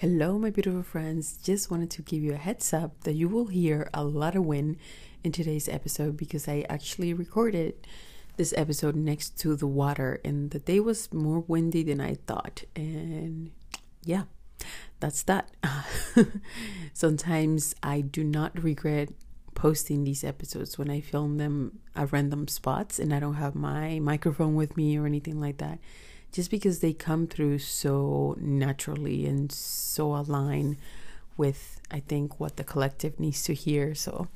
Hello, my beautiful friends. Just wanted to give you a heads up that you will hear a lot of wind in today's episode because I actually recorded this episode next to the water and the day was more windy than I thought. And yeah, that's that. Sometimes I do not regret posting these episodes when I film them at random spots and I don't have my microphone with me or anything like that just because they come through so naturally and so aligned with I think what the collective needs to hear. So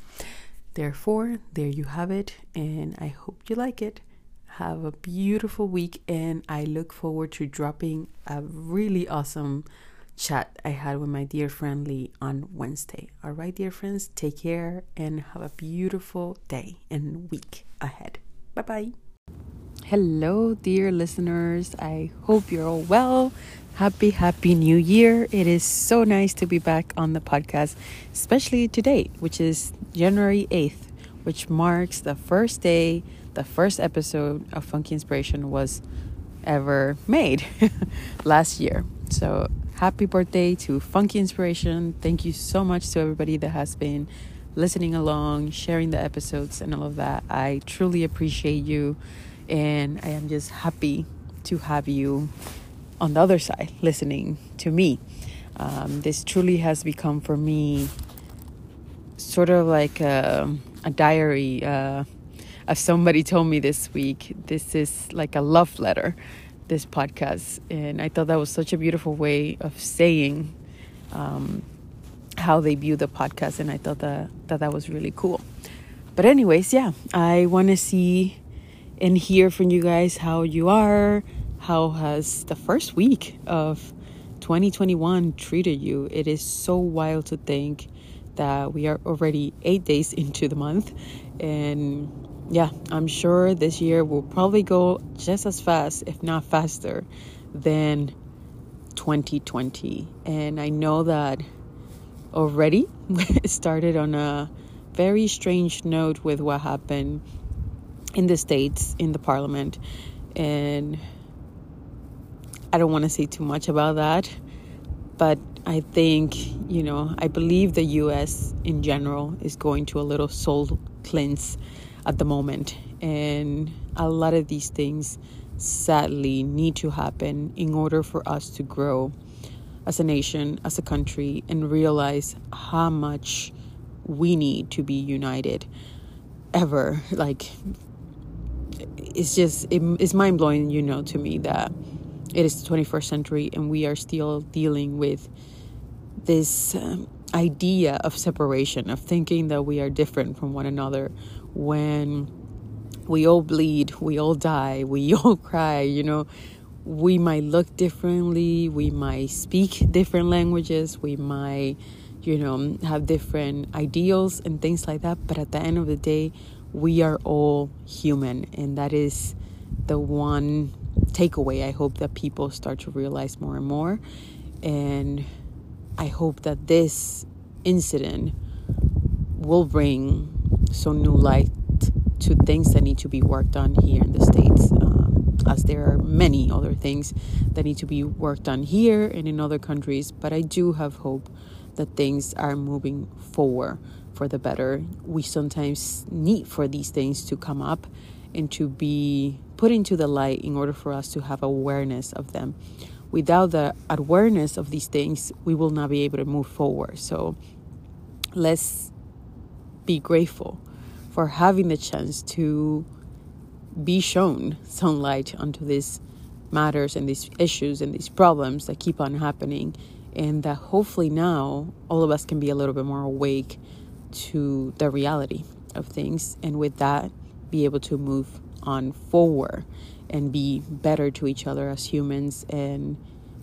therefore, there you have it and I hope you like it. Have a beautiful week and I look forward to dropping a really awesome chat I had with my dear friend Lee on Wednesday. All right, dear friends, take care and have a beautiful day and week ahead. Bye bye. Hello, dear listeners. I hope you're all well. Happy, happy new year. It is so nice to be back on the podcast, especially today, which is January 8th, which marks the first day, the first episode of Funky Inspiration was ever made last year. So, happy birthday to Funky Inspiration. Thank you so much to everybody that has been listening along, sharing the episodes, and all of that. I truly appreciate you and I am just happy to have you on the other side listening to me. Um, this truly has become for me sort of like a, a diary. Uh, as somebody told me this week, this is like a love letter, this podcast. And I thought that was such a beautiful way of saying um, how they view the podcast. And I thought that, that that was really cool. But, anyways, yeah, I want to see and hear from you guys how you are. How has the first week of 2021 treated you? It is so wild to think that we are already eight days into the month. And yeah, I'm sure this year will probably go just as fast, if not faster, than 2020. And I know that already started on a very strange note with what happened in the states in the parliament and I don't want to say too much about that but I think you know I believe the US in general is going to a little soul cleanse at the moment and a lot of these things sadly need to happen in order for us to grow as a nation as a country and realize how much we need to be united ever like it's just it, it's mind blowing, you know, to me that it is the 21st century and we are still dealing with this um, idea of separation, of thinking that we are different from one another when we all bleed, we all die, we all cry, you know. We might look differently, we might speak different languages, we might, you know, have different ideals and things like that, but at the end of the day, we are all human, and that is the one takeaway I hope that people start to realize more and more. And I hope that this incident will bring some new light to things that need to be worked on here in the States, um, as there are many other things that need to be worked on here and in other countries. But I do have hope that things are moving forward for the better. We sometimes need for these things to come up and to be put into the light in order for us to have awareness of them. Without the awareness of these things, we will not be able to move forward. So let's be grateful for having the chance to be shown some light onto these matters and these issues and these problems that keep on happening and that hopefully now all of us can be a little bit more awake to the reality of things and with that be able to move on forward and be better to each other as humans and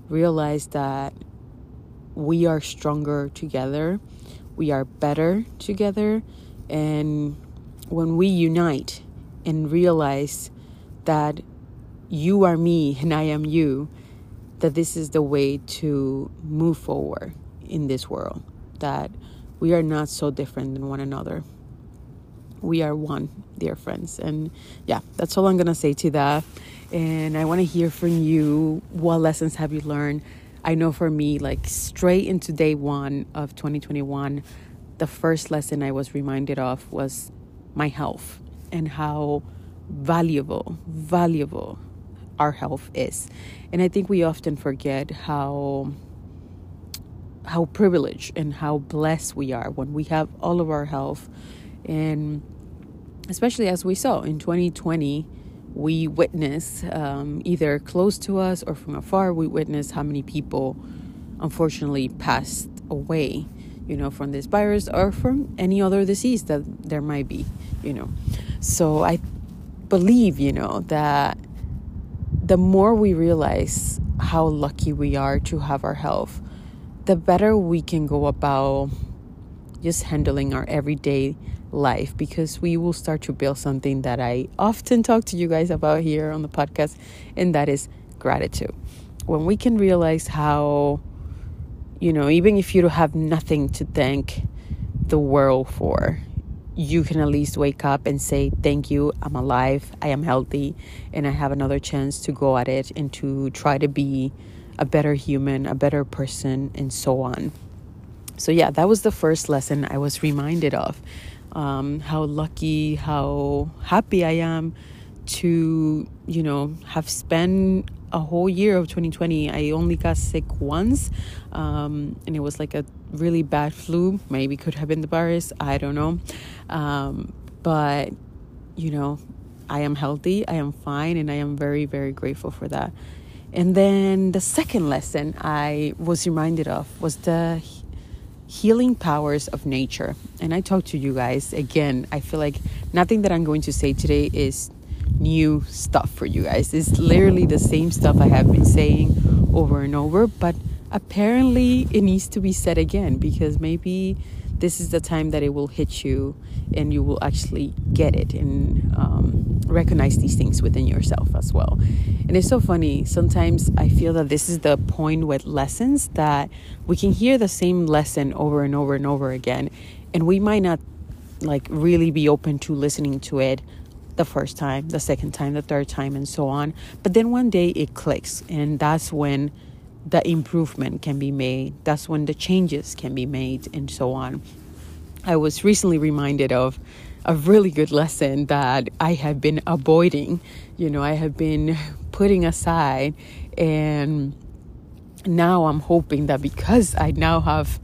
realize that we are stronger together we are better together and when we unite and realize that you are me and I am you, that this is the way to move forward in this world, that we are not so different than one another. We are one, dear friends. And yeah, that's all I'm going to say to that. And I want to hear from you. What lessons have you learned? I know for me, like straight into day one of 2021, the first lesson I was reminded of was my health and how valuable, valuable our health is. And I think we often forget how how privileged and how blessed we are when we have all of our health. And especially as we saw in 2020 we witnessed um, either close to us or from afar we witnessed how many people unfortunately passed away you know from this virus or from any other disease that there might be you know. So i believe you know that the more we realize how lucky we are to have our health the better we can go about just handling our everyday life because we will start to build something that I often talk to you guys about here on the podcast, and that is gratitude. When we can realize how, you know, even if you don't have nothing to thank the world for, you can at least wake up and say, Thank you, I'm alive, I am healthy, and I have another chance to go at it and to try to be a better human, a better person, and so on. So, yeah, that was the first lesson I was reminded of um, how lucky, how happy I am to, you know, have spent a whole year of 2020. I only got sick once, um, and it was like a really bad flu. Maybe could have been the virus. I don't know. Um, but, you know, I am healthy, I am fine, and I am very, very grateful for that. And then the second lesson I was reminded of was the healing powers of nature. And I talk to you guys again. I feel like nothing that I'm going to say today is new stuff for you guys. It's literally the same stuff I have been saying over and over, but apparently it needs to be said again because maybe this is the time that it will hit you and you will actually get it and um, recognize these things within yourself as well. And it's so funny. Sometimes I feel that this is the point with lessons that we can hear the same lesson over and over and over again, and we might not like really be open to listening to it the first time, the second time, the third time, and so on. But then one day it clicks, and that's when the improvement can be made. That's when the changes can be made, and so on. I was recently reminded of a really good lesson that I have been avoiding. You know, I have been putting aside, and now I'm hoping that because I now have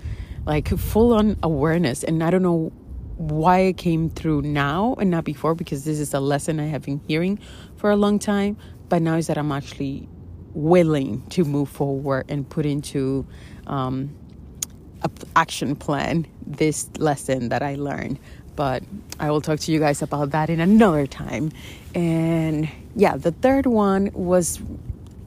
like full on awareness, and I don't know why it came through now and not before because this is a lesson I have been hearing for a long time, but now is that I'm actually willing to move forward and put into um, a action plan this lesson that I learned. But I will talk to you guys about that in another time. And yeah, the third one was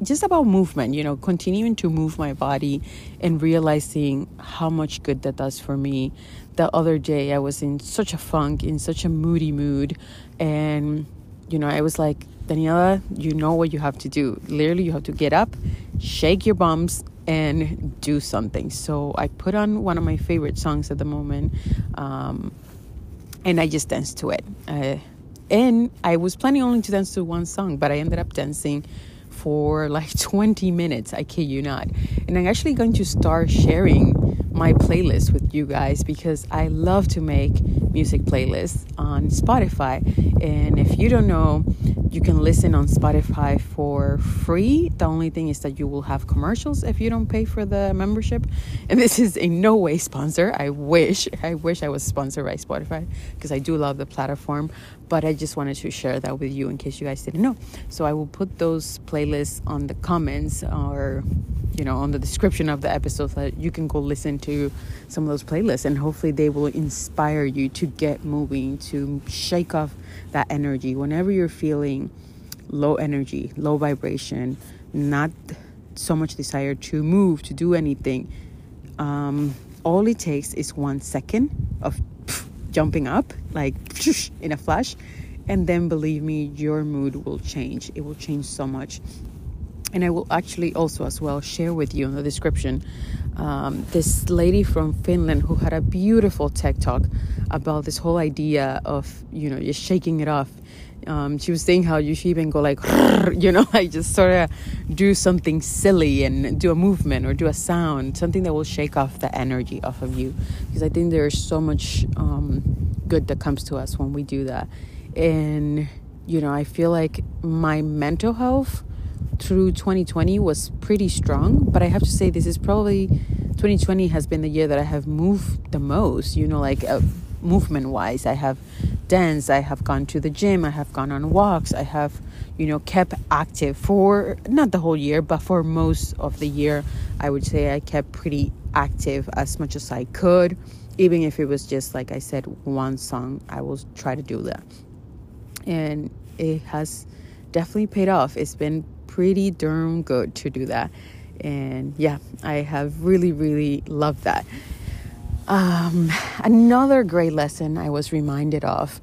just about movement, you know, continuing to move my body and realizing how much good that does for me. The other day, I was in such a funk, in such a moody mood, and you know, I was like, Daniela, you know what you have to do. Literally, you have to get up, shake your bums, and do something. So I put on one of my favorite songs at the moment, um, and I just danced to it. Uh, and I was planning only to dance to one song, but I ended up dancing for like 20 minutes. I kid you not. And I'm actually going to start sharing my playlist with you guys because I love to make music playlists on Spotify. And if you don't know, you can listen on Spotify for free. The only thing is that you will have commercials if you don't pay for the membership. And this is in no way sponsor. I wish I wish I was sponsored by Spotify because I do love the platform, but I just wanted to share that with you in case you guys didn't know. So I will put those playlists on the comments or you know on the description of the episode so that you can go listen to some of those playlists and hopefully they will inspire you to get moving to shake off that energy whenever you're feeling low energy, low vibration, not so much desire to move, to do anything. Um, all it takes is one second of jumping up like in a flash. And then believe me your mood will change. It will change so much. And i will actually also as well share with you in the description um, this lady from finland who had a beautiful TED talk about this whole idea of you know just shaking it off um, she was saying how you should even go like you know like just sort of do something silly and do a movement or do a sound something that will shake off the energy off of you. Because i think there's so much um, good that comes to us when we do that. And you know i feel like my mental health through 2020 was pretty strong but i have to say this is probably 2020 has been the year that i have moved the most you know like uh, movement wise i have danced i have gone to the gym i have gone on walks i have you know kept active for not the whole year but for most of the year i would say i kept pretty active as much as i could. Even if it was just like i said one song i will try to do that. And it has definitely paid off. It's been pretty darn good to do that. And yeah i have really really loved that um, another great lesson I was reminded of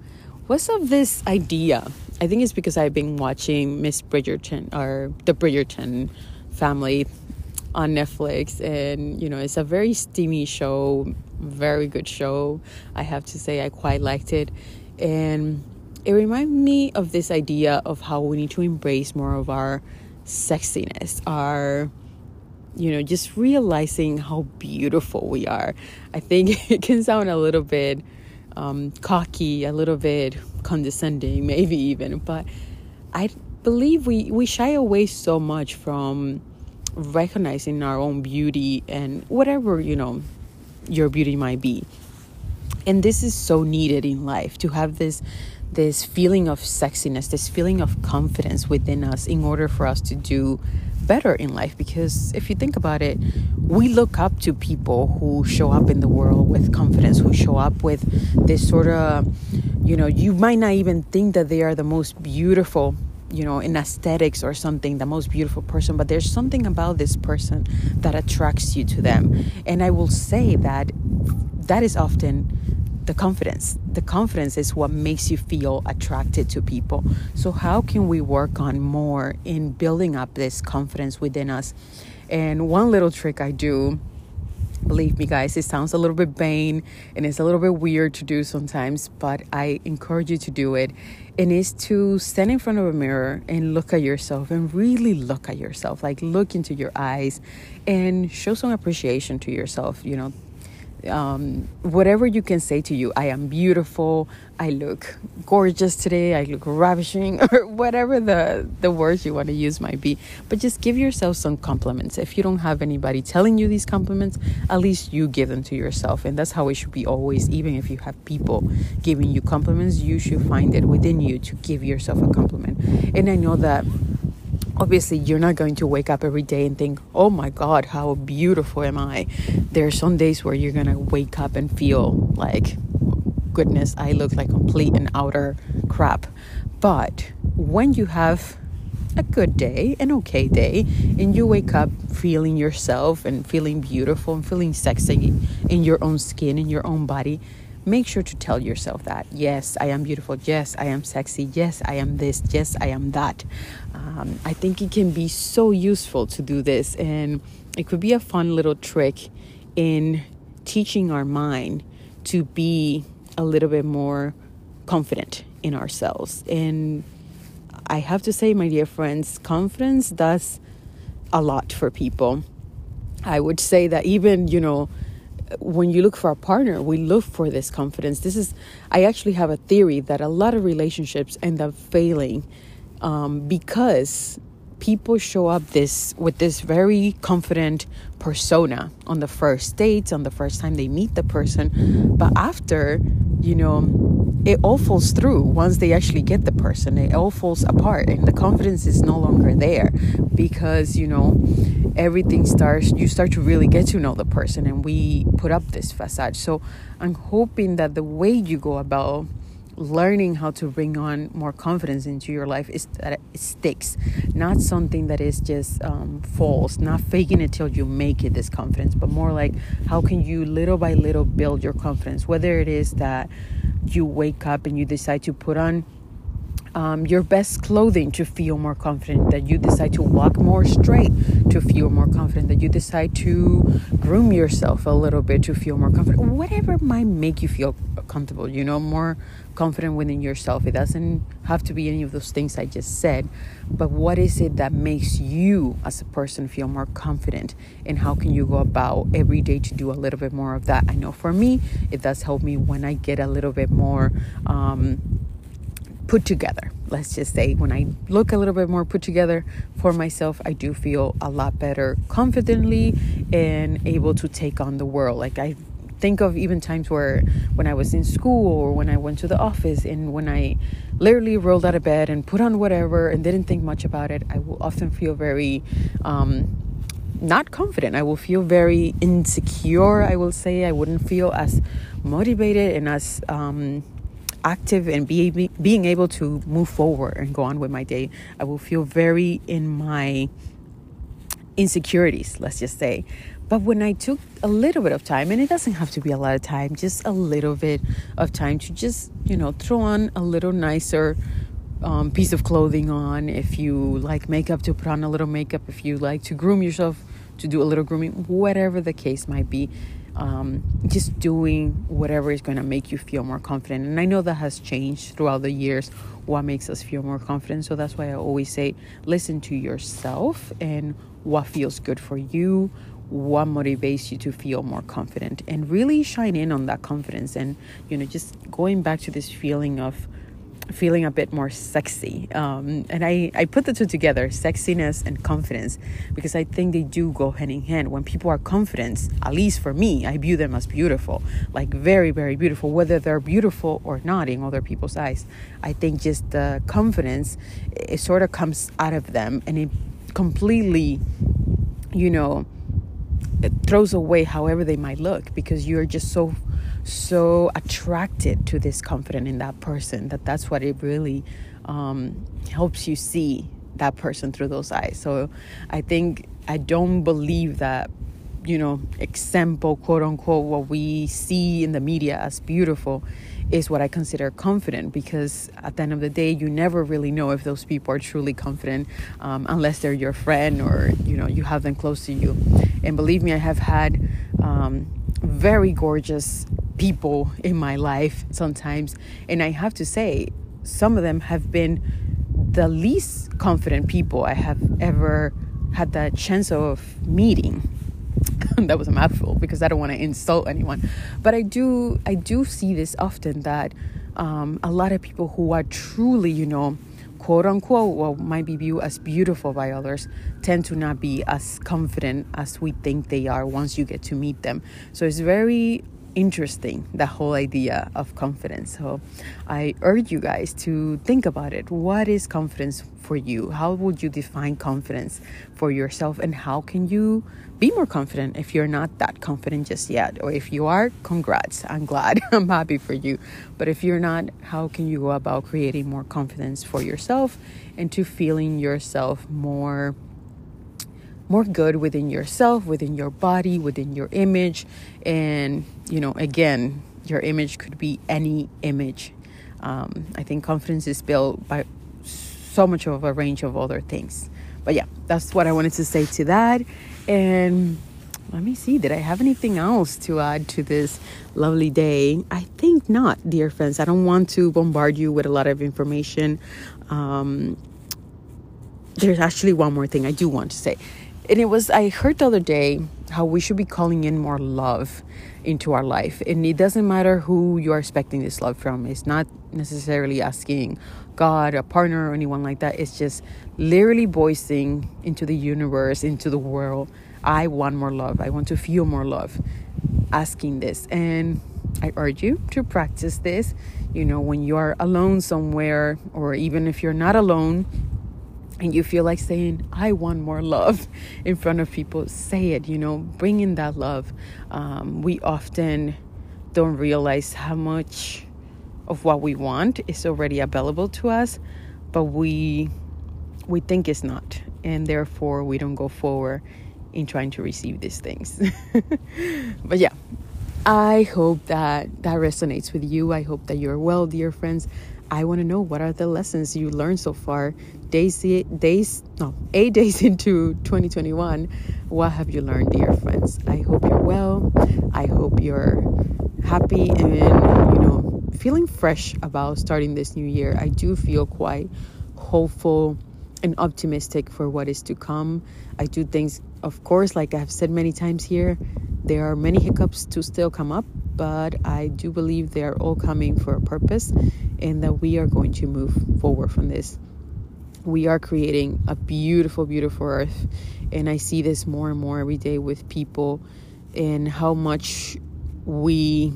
was of this idea. I think it's because I've been watching Miss Bridgerton or the Bridgerton family on Netflix, and you know, it's a very steamy show, very good show. I have to say, I quite liked it, and it reminded me of this idea of how we need to embrace more of our sexiness, our you know, just realizing how beautiful we are. I think it can sound a little bit um, cocky, a little bit condescending, maybe even, but I believe we, we shy away so much from recognizing our own beauty and whatever, you know, your beauty might be. And this is so needed in life to have this this feeling of sexiness, this feeling of confidence within us in order for us to do better in life. Because if you think about it, we look up to people who show up in the world with confidence, who show up with this sort of, you know, you might not even think that they are the most beautiful you know in aesthetics or something the most beautiful person but there's something about this person that attracts you to them and i will say that that is often the confidence. The confidence is what makes you feel attracted to people. So, how can we work on more in building up this confidence within us? And one little trick I do, believe me, guys, it sounds a little bit vain and it's a little bit weird to do sometimes, but I encourage you to do it. And is to stand in front of a mirror and look at yourself and really look at yourself, like look into your eyes and show some appreciation to yourself. You know, um, whatever you can say to you, I am beautiful, I look gorgeous today, I look ravishing, or whatever the, the words you want to use might be. But just give yourself some compliments. If you don't have anybody telling you these compliments, at least you give them to yourself. And that's how it should be always. Even if you have people giving you compliments, you should find it within you to give yourself a compliment. And I know that obviously you're not going to wake up every day and think oh my god how beautiful am i. There are some days where you're to wake up and feel like goodness i look like complete and outer crap. But when you have a good day an okay day and you wake up feeling yourself and feeling beautiful and feeling sexy in your own skin in your own body make sure to tell yourself that yes i am beautiful. Yes i am sexy. Yes i am this. Yes i am that um, i think it can be so useful to do this and it could be a fun little trick in teaching our mind to be a little bit more confident in ourselves and i have to say my dear friends confidence does a lot for people i would say that even you know when you look for a partner, we look for this confidence. This is, I actually have a theory that a lot of relationships end up failing um, because people show up this with this very confident persona on the first dates on the first time they meet the person, but after, you know, it all falls through once they actually get the person. It all falls apart, and the confidence is no longer there because you know everything starts. You start to really get to know the person, and we put up this facade. So I'm hoping that the way you go about learning how to bring on more confidence into your life is that it sticks not something that is just um, false not faking it till you make it this confidence but more like how can you little by little build your confidence? Whether it is that you wake up and you decide to put on um, your best clothing to feel more confident, that you decide to walk more straight to feel more confident, that you decide to groom yourself a little bit to feel more confident, whatever might make you feel comfortable, you know, more confident within yourself. It doesn't have to be any of those things I just said, but what is it that makes you as a person feel more confident? And how can you go about every day to do a little bit more of that? I know for me, it does help me when I get a little bit more. Um, put together. Let's just say when I look a little bit more put together for myself, I do feel a lot better confidently and able to take on the world. Like I think of even times where when I was in school or when I went to the office and when I literally rolled out of bed and put on whatever and didn't think much about it, I will often feel very um, not confident. I will feel very insecure. I will say I wouldn't feel as motivated and as um, active and be, be, being able to move forward and go on with my day, I will feel very in my insecurities, let's just say. But when I took a little bit of time, and it doesn't have to be a lot of time, just a little bit of time to just, you know, throw on a little nicer um, piece of clothing on. If you like makeup, to put on a little makeup. If you like to groom yourself, to do a little grooming, whatever the case might be um, just doing whatever is going to make you feel more confident. And I know that has changed throughout the years what makes us feel more confident. So that's why I always say listen to yourself and what feels good for you, what motivates you to feel more confident, and really shine in on that confidence. And, you know, just going back to this feeling of feeling a bit more sexy. Um, and I, I put the two together, sexiness and confidence, because I think they do go hand in hand. When people are confident, at least for me, I view them as beautiful, like very, very beautiful, whether they're beautiful or not in other people's eyes. I think just the confidence, it sort of comes out of them and it completely, you know, it throws away however they might look because you're just so so attracted to this confident in that person that that's what it really um, helps you see that person through those eyes. So I think I don't believe that you know example quote unquote what we see in the media as beautiful is what I consider confident because at the end of the day, you never really know if those people are truly confident um, unless they're your friend or you know you have them close to you. And believe me, I have had um, very gorgeous people in my life sometimes. And I have to say, some of them have been the least confident people I have ever had the chance of meeting. that was a mouthful because I don't want to insult anyone, but I do I do see this often that um, a lot of people who are truly, you know, quote unquote, what might be viewed as beautiful by others, tend to not be as confident as we think they are once you get to meet them. So it's very interesting the whole idea of confidence. So i urge you guys to think about it. What is confidence for you? How would you define confidence for yourself? And how can you be more confident if you're not that confident just yet? Or if you are congrats. I'm glad. I'm happy for you. But if you're not how can you go about creating more confidence for yourself and to feeling yourself more more good within yourself, within your body, within your image. And, you know, again, your image could be any image. Um, I think confidence is built by so much of a range of other things. But yeah, that's what I wanted to say to that. And let me see, did I have anything else to add to this lovely day? I think not, dear friends. I don't want to bombard you with a lot of information. Um, there's actually one more thing I do want to say and it was i heard the other day how we should be calling in more love into our life. And it doesn't matter who you are expecting this love from. It's not necessarily asking god a partner or anyone like that. It's just literally voicing into the universe into the world i want more love. I want to feel more love. Asking this. And i urge you to practice this. You know when you are alone somewhere or even if you're not alone and you feel like saying, I want more love in front of people, say it, you know, bring in that love. Um, we often don't realize how much of what we want is already available to us, but we we think it's not, and therefore we don't go forward in trying to receive these things. but yeah, I hope that that resonates with you. I hope that you're well, dear friends. I want to know what are the lessons you learned so far. Days, days, no, eight days into 2021. What have you learned, dear friends? I hope you're well. I hope you're happy and you know feeling fresh about starting this new year. I do feel quite hopeful and optimistic for what is to come. I do things, of course, like I've said many times here, there are many hiccups to still come up, but I do believe they are all coming for a purpose and that we are going to move forward from this. We are creating a beautiful, beautiful earth. And I see this more and more every day with people and how much we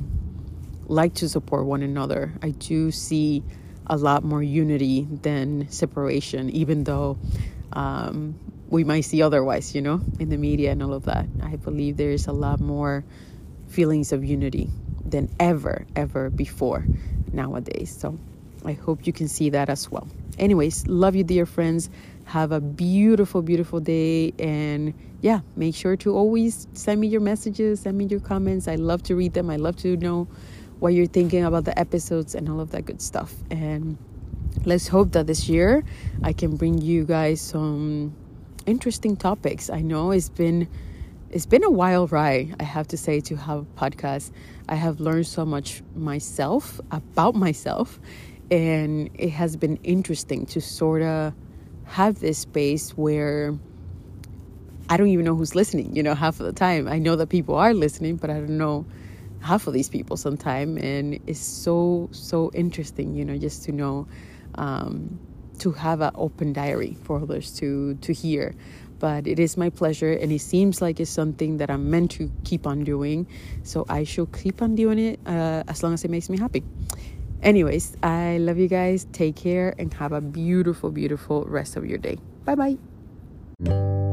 like to support one another. I do see a lot more unity than separation, even though um, we might see otherwise, you know, in the media and all of that. I believe there is a lot more feelings of unity than ever, ever before nowadays. So I hope you can see that as well. Anyways, love you, dear friends. Have a beautiful, beautiful day. And yeah, make sure to always send me your messages, send me your comments. I love to read them. I love to know what you're thinking about the episodes and all of that good stuff. And let's hope that this year I can bring you guys some interesting topics. I know it's been it's been a wild ride, I have to say, to have a podcast. I have learned so much myself about myself, and it has been interesting to sort of have this space where I don't even know who's listening, you know, half of the time. I know that people are listening, but I don't know half of these people sometime. And it's so so interesting you know just to know um, to have an open diary for others to to hear. But it is my pleasure and it seems like it's something that i'm meant to keep on doing. So i shall keep on doing it uh, as long as it makes me happy anyways i love you guys. Take care and have a beautiful beautiful rest of your day. Bye bye